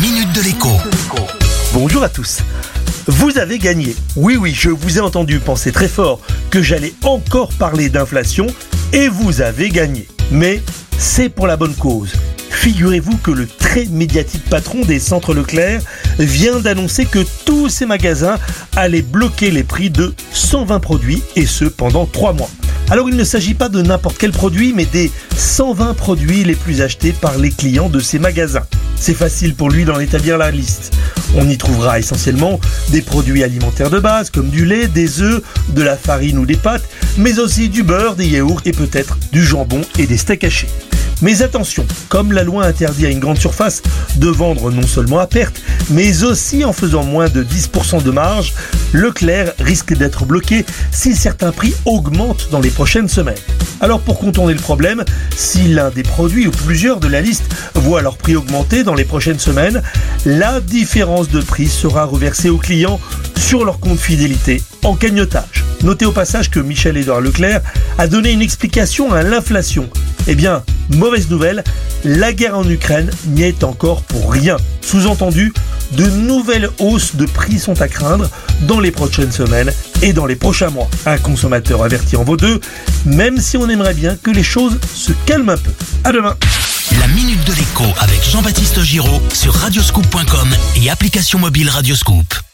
minute de l'écho. Bonjour à tous. Vous avez gagné. Oui, oui, je vous ai entendu penser très fort que j'allais encore parler d'inflation et vous avez gagné. Mais c'est pour la bonne cause. Figurez-vous que le très médiatique patron des centres Leclerc vient d'annoncer que tous ses magasins allaient bloquer les prix de 120 produits et ce pendant 3 mois. Alors il ne s'agit pas de n'importe quel produit, mais des 120 produits les plus achetés par les clients de ces magasins. C'est facile pour lui d'en établir la liste. On y trouvera essentiellement des produits alimentaires de base comme du lait, des œufs, de la farine ou des pâtes, mais aussi du beurre, des yaourts et peut-être du jambon et des steaks hachés. Mais attention, comme la loi interdit à une grande surface de vendre non seulement à perte, mais aussi en faisant moins de 10% de marge, Leclerc risque d'être bloqué si certains prix augmentent dans les prochaines semaines. Alors pour contourner le problème, si l'un des produits ou plusieurs de la liste voit leur prix augmenter dans les prochaines semaines, la différence de prix sera reversée aux clients sur leur compte fidélité en cagnotage. Notez au passage que Michel-Édouard Leclerc a donné une explication à l'inflation. Eh bien, mauvaise nouvelle, la guerre en Ukraine n'y est encore pour rien. Sous-entendu, de nouvelles hausses de prix sont à craindre dans les prochaines semaines et dans les prochains mois. Un consommateur averti en vaut deux, même si on aimerait bien que les choses se calment un peu. À demain La minute de l'écho avec Jean-Baptiste Giraud sur radioscoop.com et application mobile Radioscoop.